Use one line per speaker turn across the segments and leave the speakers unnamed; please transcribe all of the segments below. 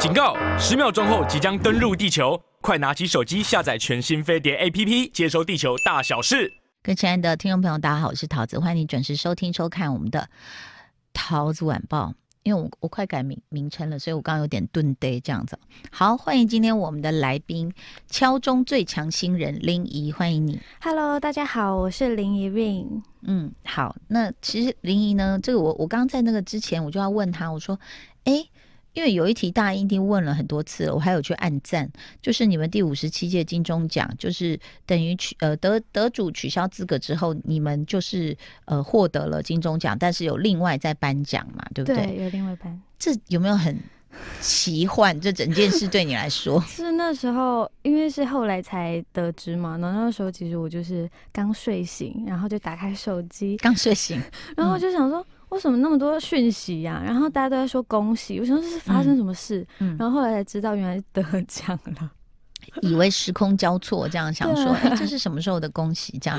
警告！十秒钟后即将登陆地球，快拿起手机下载全新飞碟 APP，接收地球大小事。
各位亲爱的听众朋友，大家好，我是桃子，欢迎你准时收听收看我们的桃子晚报。因为我我快改名名称了，所以我刚刚有点顿呆这样子。好，欢迎今天我们的来宾，敲钟最强新人林怡，欢迎你。
Hello，大家好，我是林怡 Ring。
嗯，好，那其实林怡呢，这个我我刚刚在那个之前我就要问他，我说，哎。因为有一题大家一定问了很多次了，我还有去按赞，就是你们第五十七届金钟奖，就是等于取呃得得主取消资格之后，你们就是呃获得了金钟奖，但是有另外在颁奖嘛，对不对？
对，有另外颁。
这有没有很奇幻？这整件事对你来说？
是那时候，因为是后来才得知嘛。然后那时候其实我就是刚睡醒，然后就打开手机，
刚睡醒，
然后就想说。嗯为什么那么多讯息呀、啊？然后大家都在说恭喜，我想说这是发生什么事？嗯嗯、然后后来才知道原来是得奖了，
以为时空交错，这样想说，哎，这是什么时候的恭喜？这样，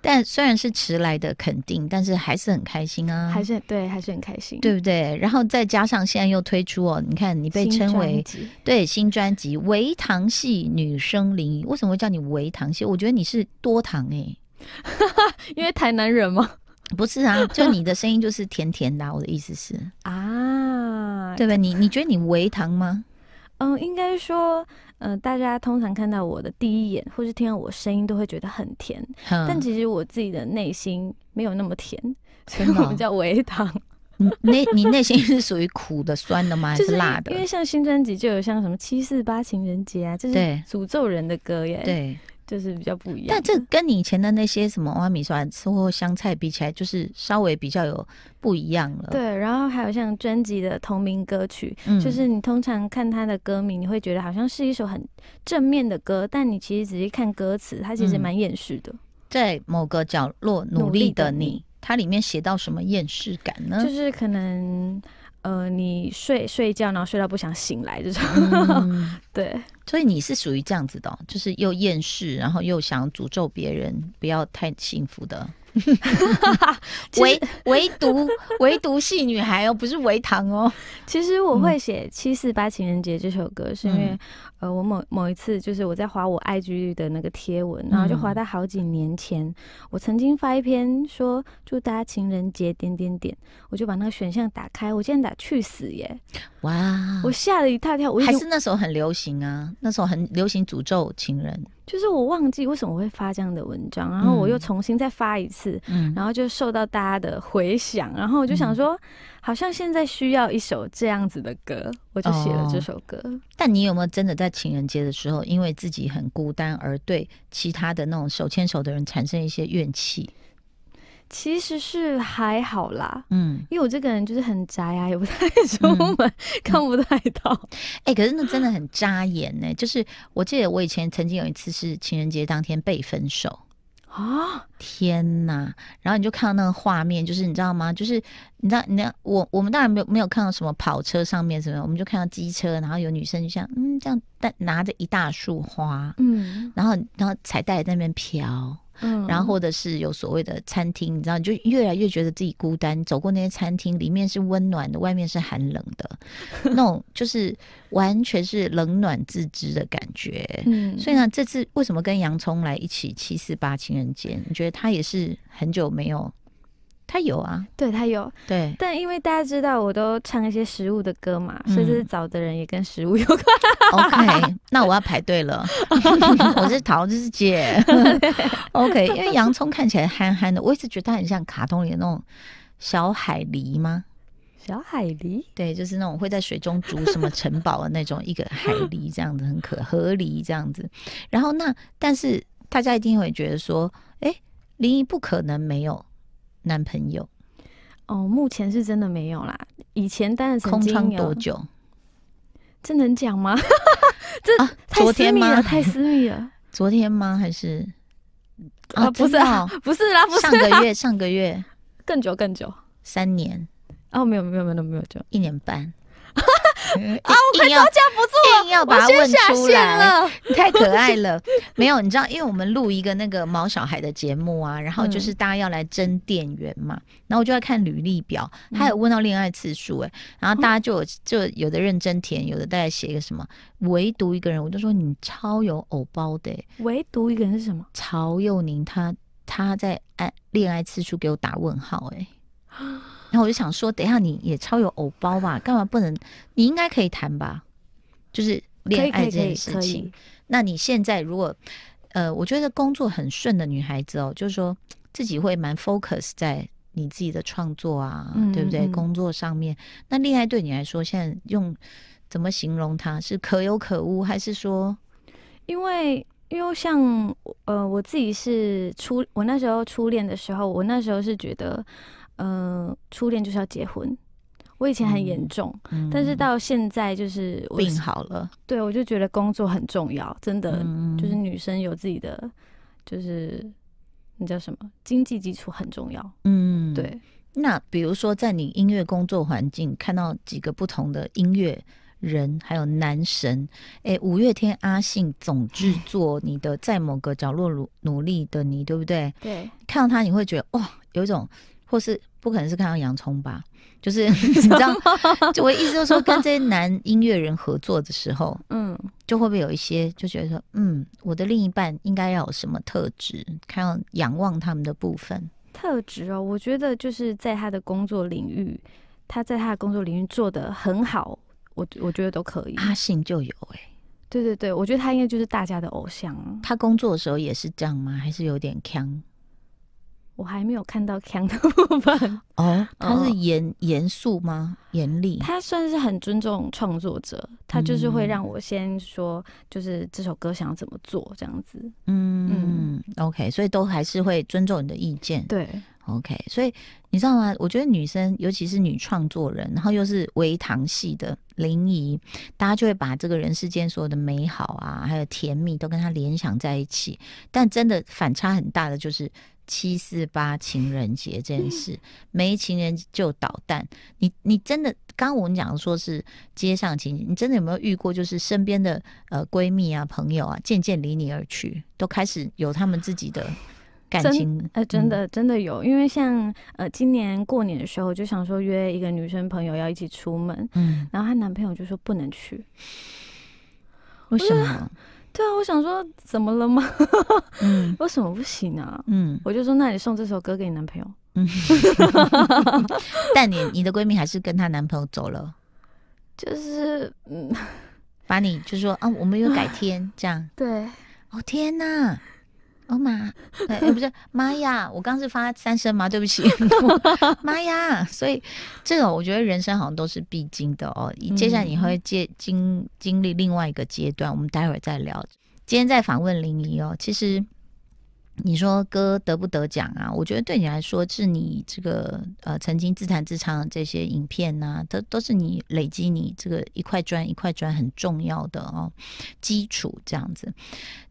但虽然是迟来的肯定，但是还是很开心啊，
还是对，还是很开心，
对不对？然后再加上现在又推出哦，你看你被称为
新
对新专辑《微糖系女生林》，为什么会叫你微糖系？我觉得你是多糖哎、欸，
因为台南人吗？
不是啊，就你的声音就是甜甜的、啊。我的意思是
啊，
对吧？你你觉得你微糖吗？
嗯，应该说，呃，大家通常看到我的第一眼，或是听到我声音，都会觉得很甜。嗯、但其实我自己的内心没有那么甜，所以我们叫微糖。
你内你内心是属于苦的、酸的吗？还是辣的？
因为像新专辑就有像什么七四八情人节啊，这是诅咒人的歌耶。
对。
就是比较不一样，
但这跟你以前的那些什么挖米刷或香菜比起来，就是稍微比较有不一样了。
对，然后还有像专辑的同名歌曲，嗯、就是你通常看它的歌名，你会觉得好像是一首很正面的歌，但你其实仔细看歌词，它其实蛮厌世的。
在某个角落努力的你，它里面写到什么厌世感呢？
就是可能。呃，你睡睡觉，然后睡到不想醒来这种，
嗯、
对，
所以你是属于这样子的，就是又厌世，然后又想诅咒别人不要太幸福的。唯唯独唯独系女孩哦，不是唯糖哦。
其实我会写《七四八情人节》这首歌，是因为、嗯、呃，我某某一次就是我在划我 IG 的那个贴文，然后就划到好几年前，嗯、我曾经发一篇说祝大家情人节点点点，我就把那个选项打开，我竟然打去死耶！哇，我吓了一大跳。我
还是那时候很流行啊，那时候很流行诅咒情人。
就是我忘记为什么我会发这样的文章，然后我又重新再发一次，嗯、然后就受到大家的回响，然后我就想说，嗯、好像现在需要一首这样子的歌，我就写了这首歌。哦。
但你有没有真的在情人节的时候，因为自己很孤单而对其他的那种手牵手的人产生一些怨气？
其实是还好啦，嗯，因为我这个人就是很宅啊，也不太出门，嗯、看不太到。
哎、欸，可是那真的很扎眼呢。就是我记得我以前曾经有一次是情人节当天被分手啊，天哪！然后你就看到那个画面，就是你知道吗？就是你知道，你知道我我们当然没有没有看到什么跑车上面什么，我们就看到机车，然后有女生就像嗯这样带拿着一大束花，嗯，然后然后彩带在那边飘。嗯，然后或者是有所谓的餐厅，你知道，你就越来越觉得自己孤单。走过那些餐厅，里面是温暖的，外面是寒冷的，那种就是完全是冷暖自知的感觉。嗯，所以呢，这次为什么跟洋葱来一起七四八情人节？你觉得他也是很久没有？他有啊，
对他有，
对，
但因为大家知道我都唱一些食物的歌嘛，嗯、所以这次找的人也跟食物有关。
OK，那我要排队了。我是桃子姐。OK，因为洋葱看起来憨憨的，我一直觉得他很像卡通里的那种小海狸吗？
小海狸？
对，就是那种会在水中筑什么城堡的那种一个海狸，这样子很可河狸这样子。然后那但是大家一定会觉得说，哎，林怡不可能没有。男朋友
哦，目前是真的没有啦。以前当然曾经
空窗多久？
这能讲吗？这、啊、太私密了，太私密了。
昨天吗？还是
啊？啊不是啊，不是啦，不是
上个月，上个月
更久更久，
三年
哦，没有没有没有没有就，
一年半。
啊，我快招架不住了，
硬要把它问出来，你 太可爱了。没有，你知道，因为我们录一个那个毛小孩的节目啊，然后就是大家要来争店员嘛，嗯、然后我就在看履历表，他有问到恋爱次数哎，然后大家就有就有的认真填，有的大概写一个什么，唯独一个人，我就说你超有偶包的，
唯独一个人是什么？
曹佑宁，他他在爱恋爱次数给我打问号哎。然后我就想说，等一下你也超有偶包吧？干嘛不能？你应该可以谈吧？就是恋爱这件事情。那你现在如果呃，我觉得工作很顺的女孩子哦，就是说自己会蛮 focus 在你自己的创作啊，对不对？工作上面，那恋爱对你来说，现在用怎么形容它？是可有可无，还是说？
因为因为像呃，我自己是初，我那时候初恋的时候，我那时候是觉得。嗯、呃，初恋就是要结婚。我以前很严重，但是到现在就是
病好了。
对，我就觉得工作很重要，真的，嗯、就是女生有自己的，就是那叫什么经济基础很重要。嗯，对。
那比如说，在你音乐工作环境看到几个不同的音乐人，还有男神，哎、欸，五月天阿信总制作你的在某个角落努努力的你，对不对？
对。
看到他，你会觉得哇，有一种。或是不可能是看到洋葱吧？就是 你知道，就我意思就是说，跟这些男音乐人合作的时候，嗯，就会不会有一些就觉得说，嗯，我的另一半应该要有什么特质？看到仰望他们的部分
特质哦，我觉得就是在他的工作领域，他在他的工作领域做的很好，我我觉得都可以。
阿信就有哎、欸，
对对对，我觉得他应该就是大家的偶像。
他工作的时候也是这样吗？还是有点锵？
我还没有看到强的部分
哦，他是严严肃吗？严厉？
他算是很尊重创作者，他就是会让我先说，就是这首歌想要怎么做这样子。
嗯嗯，OK，所以都还是会尊重你的意见。
对
，OK，所以你知道吗？我觉得女生，尤其是女创作人，然后又是微糖系的林怡，大家就会把这个人世间所有的美好啊，还有甜蜜都跟他联想在一起。但真的反差很大的就是。七四八情人节这件事，没情人就捣蛋。你你真的，刚刚我们讲的说是街上情人，你真的有没有遇过？就是身边的呃闺蜜啊、朋友啊，渐渐离你而去，都开始有他们自己的感情。
呃，真的真的有，因为像呃今年过年的时候，就想说约一个女生朋友要一起出门，嗯，然后她男朋友就说不能去，
为什么？
对啊，我想说怎么了吗？嗯，为什么不行啊？嗯，我就说，那你送这首歌给你男朋友。嗯，
但你你的闺蜜还是跟她男朋友走了，
就是嗯，
把你就说啊，我们有改天这样。
对，
哦天哪！哦妈，哎、欸，不是妈呀！我刚是发三声吗？对不起，妈呀！所以这个我觉得人生好像都是必经的哦。接下来你会接经经历另外一个阶段，我们待会儿再聊。今天在访问林怡哦，其实。你说歌得不得奖啊？我觉得对你来说，是你这个呃曾经自弹自唱的这些影片呐、啊，都都是你累积你这个一块砖一块砖很重要的哦基础这样子。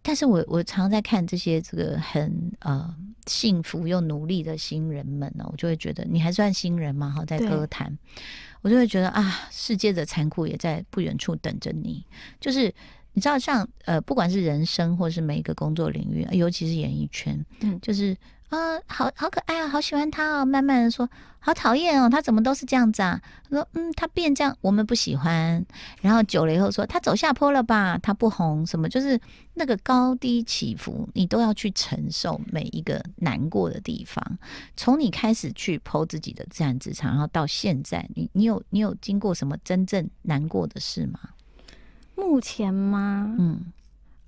但是我我常常在看这些这个很呃幸福又努力的新人们呢，我就会觉得你还算新人嘛哈，在歌坛，我就会觉得啊，世界的残酷也在不远处等着你，就是。你知道像，像呃，不管是人生或是每一个工作领域，尤其是演艺圈，嗯，就是啊、呃，好好可爱啊，好喜欢他哦。慢慢的说，好讨厌哦，他怎么都是这样子啊？他说，嗯，他变这样，我们不喜欢。然后久了以后说，他走下坡了吧？他不红什么？就是那个高低起伏，你都要去承受每一个难过的地方。从你开始去 po 自己的自然职场，然后到现在，你你有你有经过什么真正难过的事吗？
目前吗？嗯，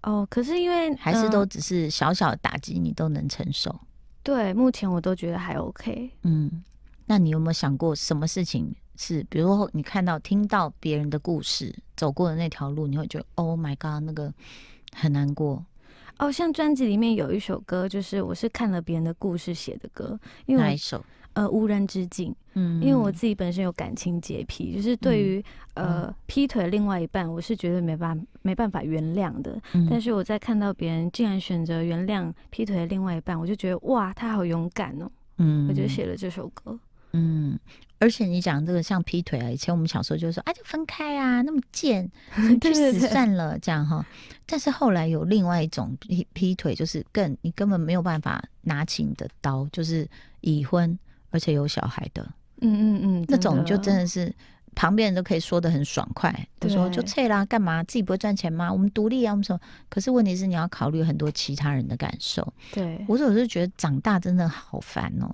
哦，可是因为
还是都只是小小的打击，你都能承受。
对，目前我都觉得还 OK。
嗯，那你有没有想过什么事情是，比如说你看到、听到别人的故事，走过的那条路，你会觉得 Oh my God，那个很难过。
哦，像专辑里面有一首歌，就是我是看了别人的故事写的歌，因为
哪一首？
呃，无人之境。嗯，因为我自己本身有感情洁癖，就是对于、嗯、呃劈腿另外一半，我是绝对没办法没办法原谅的。嗯、但是我在看到别人竟然选择原谅劈腿的另外一半，我就觉得哇，他好勇敢哦。嗯，我就写了这首歌。
嗯，而且你讲这个像劈腿啊，以前我们小时候就说，哎、啊，就分开啊，那么贱，去死算了，这样哈。但是后来有另外一种劈劈腿，就是更你根本没有办法拿起你的刀，就是已婚而且有小孩的，
嗯嗯嗯，
那种就真的是旁边人都可以说的很爽快，就说就撤啦，干嘛自己不会赚钱吗？我们独立啊，我们说。可是问题是你要考虑很多其他人的感受。
对，
我有时候觉得长大真的好烦哦。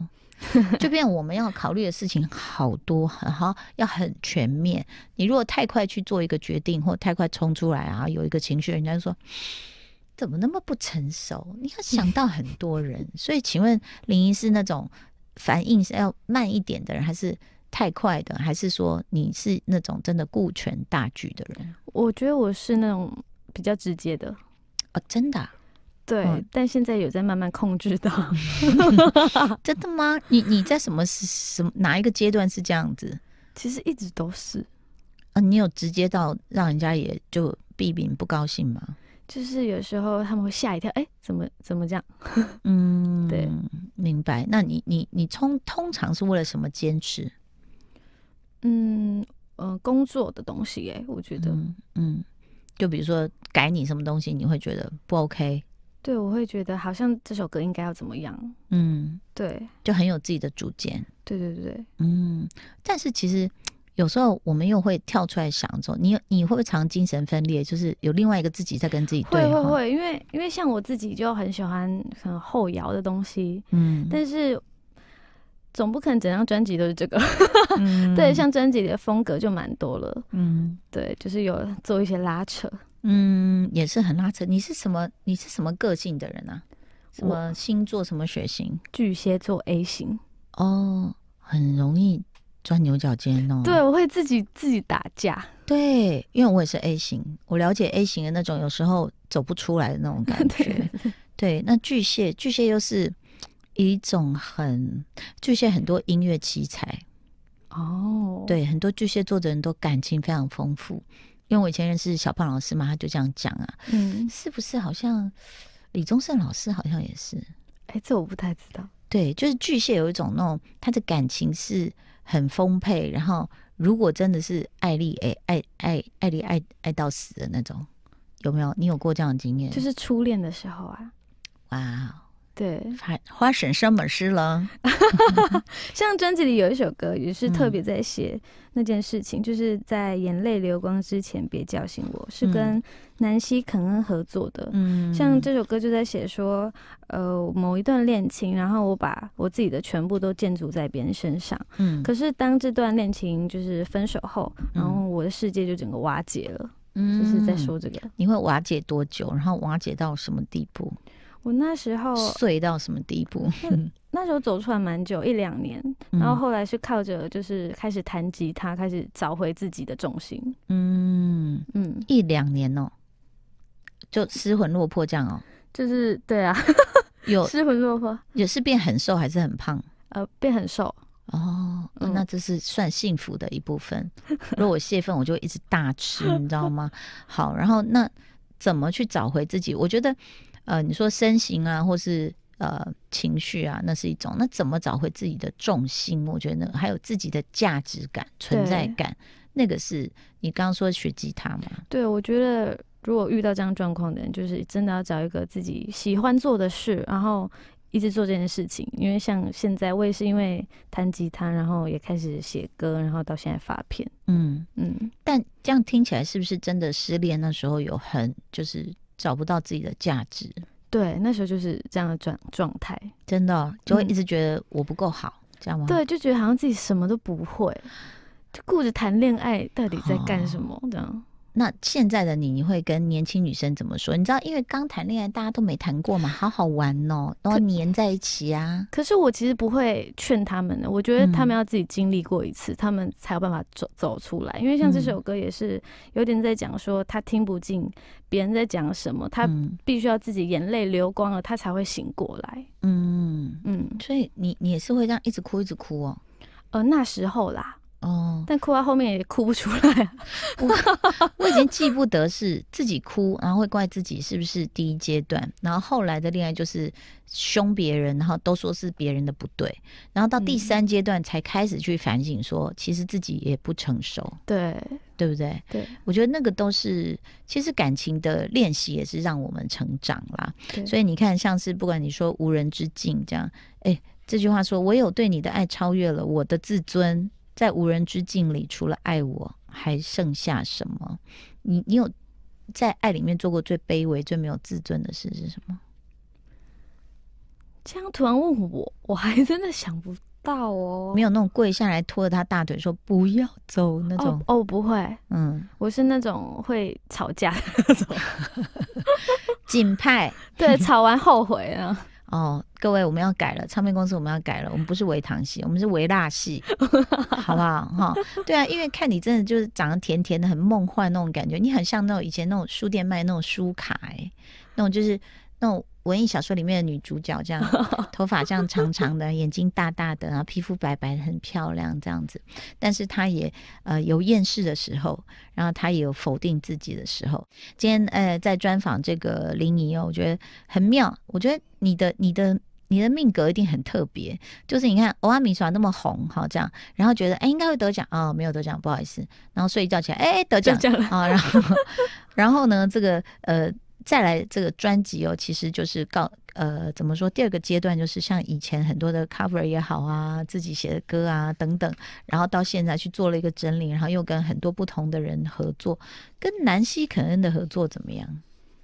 就变我们要考虑的事情好多，很好，要很全面。你如果太快去做一个决定，或太快冲出来啊，有一个情绪，人家就说怎么那么不成熟？你要想到很多人。所以，请问林医师那种反应是要慢一点的人，还是太快的？还是说你是那种真的顾全大局的人？
我觉得我是那种比较直接的。
哦，真的啊？
对，嗯、但现在有在慢慢控制到。
真的吗？你你在什么什么哪一个阶段是这样子？
其实一直都是。
啊，你有直接到让人家也就避免不高兴吗？
就是有时候他们会吓一跳，哎、欸，怎么怎么这样？
嗯，
对，
明白。那你你你通通常是为了什么坚持？
嗯呃，工作的东西、欸，哎，我觉得
嗯，嗯，就比如说改你什么东西，你会觉得不 OK？
对，我会觉得好像这首歌应该要怎么样？
嗯，
对，
就很有自己的主见。
对对对，
嗯。但是其实有时候我们又会跳出来想说，你你会不会常精神分裂？就是有另外一个自己在跟自己对话？
会会会，因为因为像我自己就很喜欢很后摇的东西，
嗯，
但是总不可能整张专辑都是这个。嗯、对，像专辑里的风格就蛮多了。嗯，对，就是有做一些拉扯。
嗯，也是很拉扯。你是什么？你是什么个性的人啊？什么星座？什么血型？
巨蟹座 A 型。
哦，很容易钻牛角尖哦。
对，我会自己自己打架。
对，因为我也是 A 型，我了解 A 型的那种有时候走不出来的那种感 觉。对，对，那巨蟹，巨蟹又是一种很巨蟹，很多音乐奇才。哦，对，很多巨蟹座的人都感情非常丰富。因为我以前认识小胖老师嘛，他就这样讲啊，嗯，是不是？好像李宗盛老师好像也是，
哎、欸，这我不太知道。
对，就是巨蟹有一种那种，他的感情是很丰沛，然后如果真的是爱丽，哎，爱爱爱丽爱爱到死的那种，有没有？你有过这样的经验？
就是初恋的时候啊，
哇。
对，
发发生什么事了？
像专辑里有一首歌，也是特别在写那件事情，嗯、就是在眼泪流光之前别叫醒我，是跟南希肯恩合作的。嗯，像这首歌就在写说，呃，某一段恋情，然后我把我自己的全部都建筑在别人身上。嗯，可是当这段恋情就是分手后，然后我的世界就整个瓦解了。嗯，就是在说这个。
你会瓦解多久？然后瓦解到什么地步？
我那时候
碎到什么地步？
那时候走出来蛮久，一两年，然后后来是靠着就是开始弹吉他，开始找回自己的重心。
嗯嗯，一两年哦，就失魂落魄这样哦。
就是对啊，
有
失魂落魄，
也是变很瘦还是很胖？
呃，变很瘦。
哦，那这是算幸福的一部分。如果我泄愤，我就一直大吃，你知道吗？好，然后那怎么去找回自己？我觉得。呃，你说身形啊，或是呃情绪啊，那是一种。那怎么找回自己的重心？我觉得还有自己的价值感、存在感，那个是你刚刚说学吉他吗？
对，我觉得如果遇到这样状况的人，就是真的要找一个自己喜欢做的事，然后一直做这件事情。因为像现在，我也是因为弹吉他，然后也开始写歌，然后到现在发片。嗯嗯。
但这样听起来，是不是真的失恋那时候有很就是？找不到自己的价值，
对，那时候就是这样的状状态，
真的就会一直觉得我不够好，嗯、这样吗？
对，就觉得好像自己什么都不会，就顾着谈恋爱，到底在干什么？哦、这样。
那现在的你，你会跟年轻女生怎么说？你知道，因为刚谈恋爱，大家都没谈过嘛，好好玩哦，然后黏在一起啊。
可是我其实不会劝他们的，我觉得他们要自己经历过一次，嗯、他们才有办法走走出来。因为像这首歌也是有点在讲说，他听不进别人在讲什么，他必须要自己眼泪流光了，他才会醒过来。嗯嗯，
所以你你也是会这样一直哭一直哭哦？
呃，那时候啦。
哦，
但哭到后面也哭不出来。
我我已经记不得是自己哭，然后会怪自己是不是第一阶段，然后后来的恋爱就是凶别人，然后都说是别人的不对，然后到第三阶段才开始去反省说，说、嗯、其实自己也不成熟，
对
对不对？
对，
我觉得那个都是其实感情的练习，也是让我们成长啦。所以你看，像是不管你说无人之境这样，哎，这句话说，我有对你的爱超越了我的自尊。在无人之境里，除了爱我，还剩下什么？你你有在爱里面做过最卑微、最没有自尊的事是什么？
这样突然问我，我还真的想不到哦。
没有那种跪下来拖着他大腿说不要走那种
哦，哦，不会，
嗯，
我是那种会吵架的那种
紧派，
对，吵完后悔啊。
哦，各位，我们要改了，唱片公司我们要改了，我们不是微糖系，我们是微辣系，好不好？哈，对啊，因为看你真的就是长得甜甜的，很梦幻那种感觉，你很像那种以前那种书店卖那种书卡，哎，那种就是那种。文艺小说里面的女主角这样，头发这样长长的，眼睛大大的，然后皮肤白白的，很漂亮这样子。但是她也呃有厌世的时候，然后她也有否定自己的时候。今天呃在专访这个林怡哦，我觉得很妙。我觉得你的你的你的命格一定很特别，就是你看欧阿米耍那么红，好这样，然后觉得哎应该会得奖啊、哦，没有得奖，不好意思。然后睡一觉起来，哎得奖啊，然后 然后呢这个呃。再来这个专辑哦，其实就是告呃怎么说？第二个阶段就是像以前很多的 cover 也好啊，自己写的歌啊等等，然后到现在去做了一个整理，然后又跟很多不同的人合作，跟南希肯恩的合作怎么样？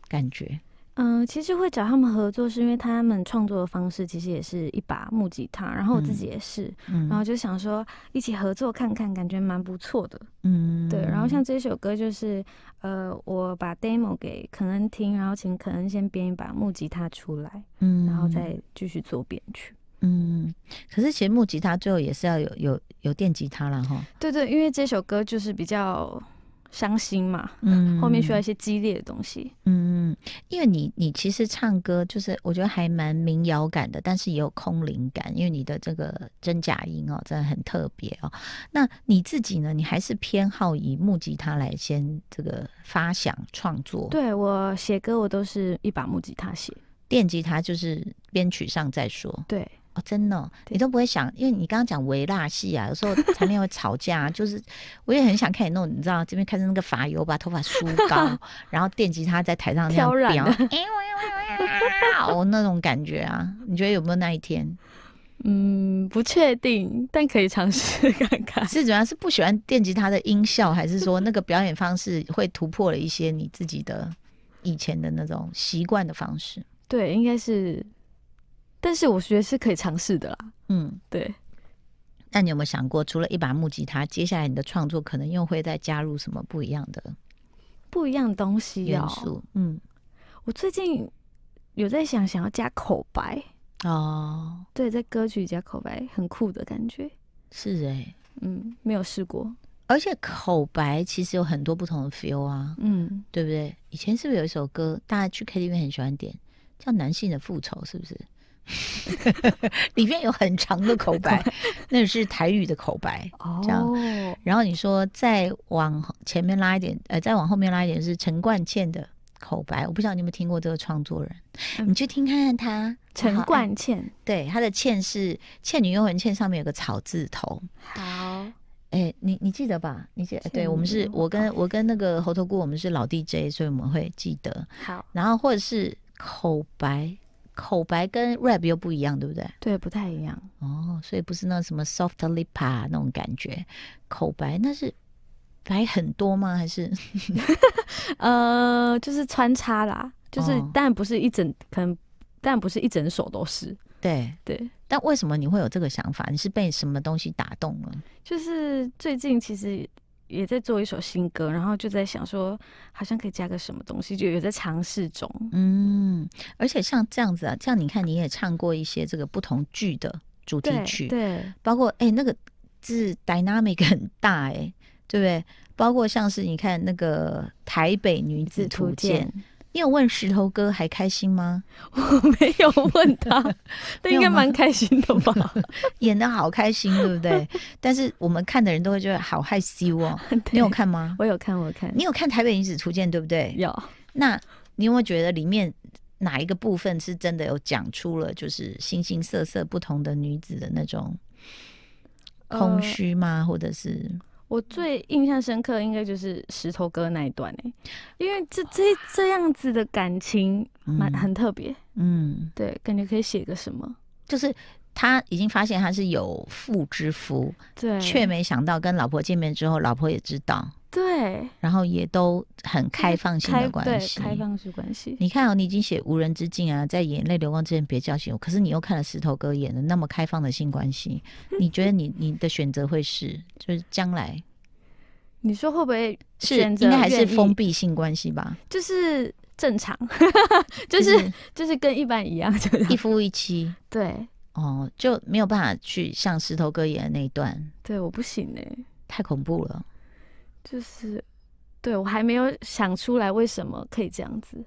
感觉？
嗯，其实会找他们合作，是因为他们创作的方式其实也是一把木吉他，然后我自己也是，嗯、然后就想说一起合作看看，感觉蛮不错的。嗯，对。然后像这首歌就是，呃，我把 demo 给肯恩听，然后请肯恩先编一把木吉他出来，嗯，然后再继续做编曲。
嗯，可是其实木吉他最后也是要有有有电吉他了哈。
对对，因为这首歌就是比较。伤心嘛，嗯，后面需要一些激烈的东西，
嗯，因为你你其实唱歌就是我觉得还蛮民谣感的，但是也有空灵感，因为你的这个真假音哦，真的很特别哦。那你自己呢？你还是偏好以木吉他来先这个发想创作？
对，我写歌，我都是一把木吉他写，
电吉他就是编曲上再说。
对。
哦，真的、哦，你都不会想，因为你刚刚讲微辣戏啊，有时候场面会吵架，就是我也很想看你弄，你知道这边开始那个发油把头发梳高，然后电吉他在台上那样飙，哎呦呦呦，那种感觉啊，你觉得有没有那一天？
嗯，不确定，但可以尝试看看。
是主要是不喜欢电吉他的音效，还是说那个表演方式会突破了一些你自己的以前的那种习惯的方式？
对，应该是。但是我觉得是可以尝试的啦。嗯，对。
那你有没有想过，除了一把木吉他，接下来你的创作可能又会再加入什么不一样的、
不一样的东西
元素？嗯，
我最近有在想，想要加口白
哦。
对，在歌曲加口白，很酷的感觉。
是哎、欸，
嗯，没有试过。
而且口白其实有很多不同的 feel 啊，嗯，对不对？以前是不是有一首歌，大家去 KTV 很喜欢点，叫《男性的复仇》，是不是？里面有很长的口白，那是台语的口白，这样。然后你说再往前面拉一点，呃，再往后面拉一点是陈冠茜的口白。我不知道你有没有听过这个创作人，你去听看看他。
陈冠茜，
对，他的茜是《倩女幽魂》，茜上面有个草字头。
好，
哎，你你记得吧？你记得？对，我们是我跟我跟那个猴头菇，我们是老 DJ，所以我们会记得。
好，
然后或者是口白。口白跟 rap 又不一样，对不对？
对，不太一样
哦，所以不是那什么 soft lip 啊那种感觉。口白那是白很多吗？还是
呃，就是穿插啦，就是当然不是一整，哦、可能当然不是一整首都是。
对对，但为什么你会有这个想法？你是被什么东西打动了？
就是最近其实。也在做一首新歌，然后就在想说，好像可以加个什么东西，就有在尝试中。
嗯，而且像这样子啊，这样你看你也唱过一些这个不同剧的主题曲，
对，对
包括哎、欸、那个字 dynamic 很大哎、欸，对不对？包括像是你看那个台北女子图鉴，你有问石头哥还开心吗？
我没有问他，但应该蛮开心的吧？
演得好开心，对不对？但是我们看的人都会觉得好害羞哦。你有看吗？
我有看，我有看。
你有看《台北女子图鉴》对不对？
有。
那你有没有觉得里面哪一个部分是真的有讲出了，就是形形色色不同的女子的那种空虚吗？呃、或者是？
我最印象深刻应该就是石头哥那一段哎，因为这这这样子的感情蛮、嗯、很特别，嗯，对，感觉可以写个什么，
就是他已经发现他是有妇之夫，
对，
却没想到跟老婆见面之后，老婆也知道，
对，
然后也都很开放性的关系，
开放式关系。
你看哦，你已经写无人之境啊，在眼泪流光之前别叫醒我，可是你又看了石头哥演的那么开放的性关系，你觉得你你的选择会是？就是将来，
你说会不会
是应该还是封闭性关系吧？
就是正常，就是、就是、就是跟一般一样，就
一夫一妻。
对，
哦，就没有办法去像石头哥演的那一段。
对，我不行哎、欸，
太恐怖了。
就是，对我还没有想出来为什么可以这样子。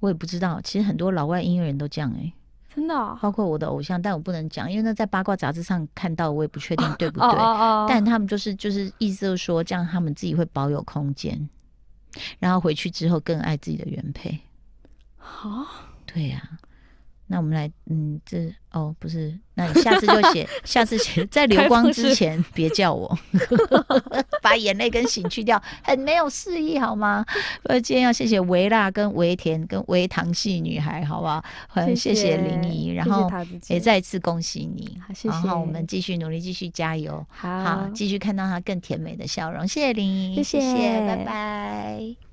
我也不知道，其实很多老外音乐人都这样哎、欸。
真的、哦，
包括我的偶像，但我不能讲，因为那在八卦杂志上看到，我也不确定对不对。但他们就是就是意思就是说，这样他们自己会保有空间，然后回去之后更爱自己的原配。
好，
对呀、啊。那我们来，嗯，这哦不是，那你下次就写，下次写在流光之前别叫我，把眼泪跟醒去掉，很没有诗意好吗？呃，今天要谢谢维辣跟维田跟维糖系女孩，好不好？很谢谢林怡，然后也再次恭喜你，
好，谢谢。
然后我们继续努力，继续加油，好，继续看到她更甜美的笑容。谢谢林怡，谢谢，拜拜。